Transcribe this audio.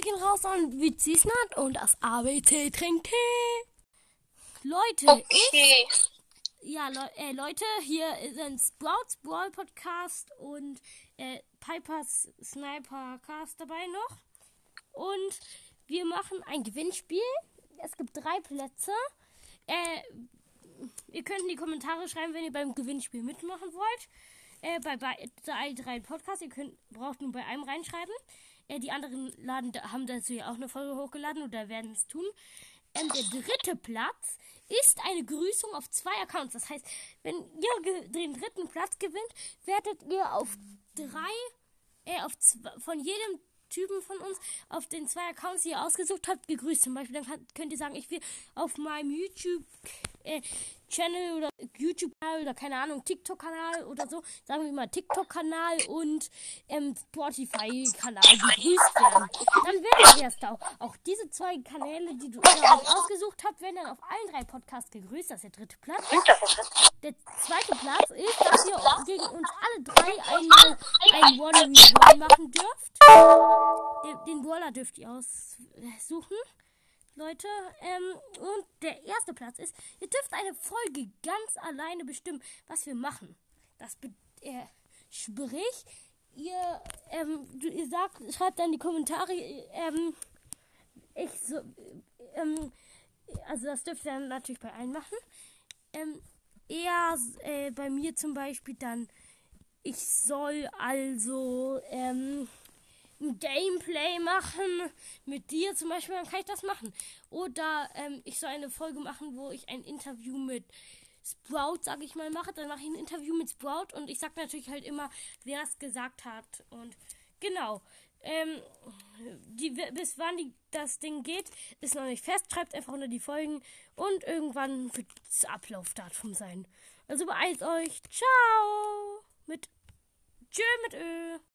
raus an Witzisnat und das ABC trinkt Tee. Leute, Okay. ich, ja, Le äh, Leute, hier sind Sprouts Brawl Podcast und äh, Pipers Sniper Cast dabei noch. Und wir machen ein Gewinnspiel. Es gibt drei Plätze. Äh, ihr könnt in die Kommentare schreiben, wenn ihr beim Gewinnspiel mitmachen wollt. Äh, bei, bei drei, drei Podcasts. Ihr könnt, braucht nur bei einem reinschreiben. Äh, die anderen laden, haben dazu ja auch eine Folge hochgeladen oder werden es tun. Ähm, der dritte Platz ist eine Grüßung auf zwei Accounts. Das heißt, wenn ihr den dritten Platz gewinnt, werdet ihr auf drei, äh, auf zwei, von jedem Typen von uns auf den zwei Accounts, die ihr ausgesucht habt, gegrüßt. Zum Beispiel, dann könnt ihr sagen, ich will auf meinem YouTube äh, Channel oder YouTube-Kanal oder keine Ahnung, TikTok-Kanal oder so, sagen wir mal TikTok-Kanal und ähm, Spotify-Kanal gegrüßt werden. Dann werdet ihr erst auch, auch diese zwei Kanäle, die du ausgesucht habt, werden dann auf allen drei Podcasts gegrüßt. Das ist der dritte Platz. Der zweite Platz ist, dass ihr gegen uns alle drei einmal ein One-on-One machen dürft. Den, den Brawler dürft ihr aussuchen. Leute, ähm, und der erste Platz ist, ihr dürft eine Folge ganz alleine bestimmen, was wir machen. Das äh, sprich, ihr, ähm, ihr sagt, schreibt dann die Kommentare, ähm, ich so, ähm, also das dürft ihr dann natürlich bei allen machen. Ähm, er, äh, bei mir zum Beispiel dann, ich soll also, ähm, ein Gameplay machen. Mit dir zum Beispiel, dann kann ich das machen. Oder ähm, ich soll eine Folge machen, wo ich ein Interview mit Sprout, sag ich mal, mache. Dann mache ich ein Interview mit Sprout und ich sag natürlich halt immer, wer es gesagt hat. Und genau. Ähm, die, bis wann die, das Ding geht, ist noch nicht fest. Schreibt einfach unter die Folgen und irgendwann wird das Ablaufdatum sein. Also beeilt euch. Ciao! Mit Tschö mit Ö.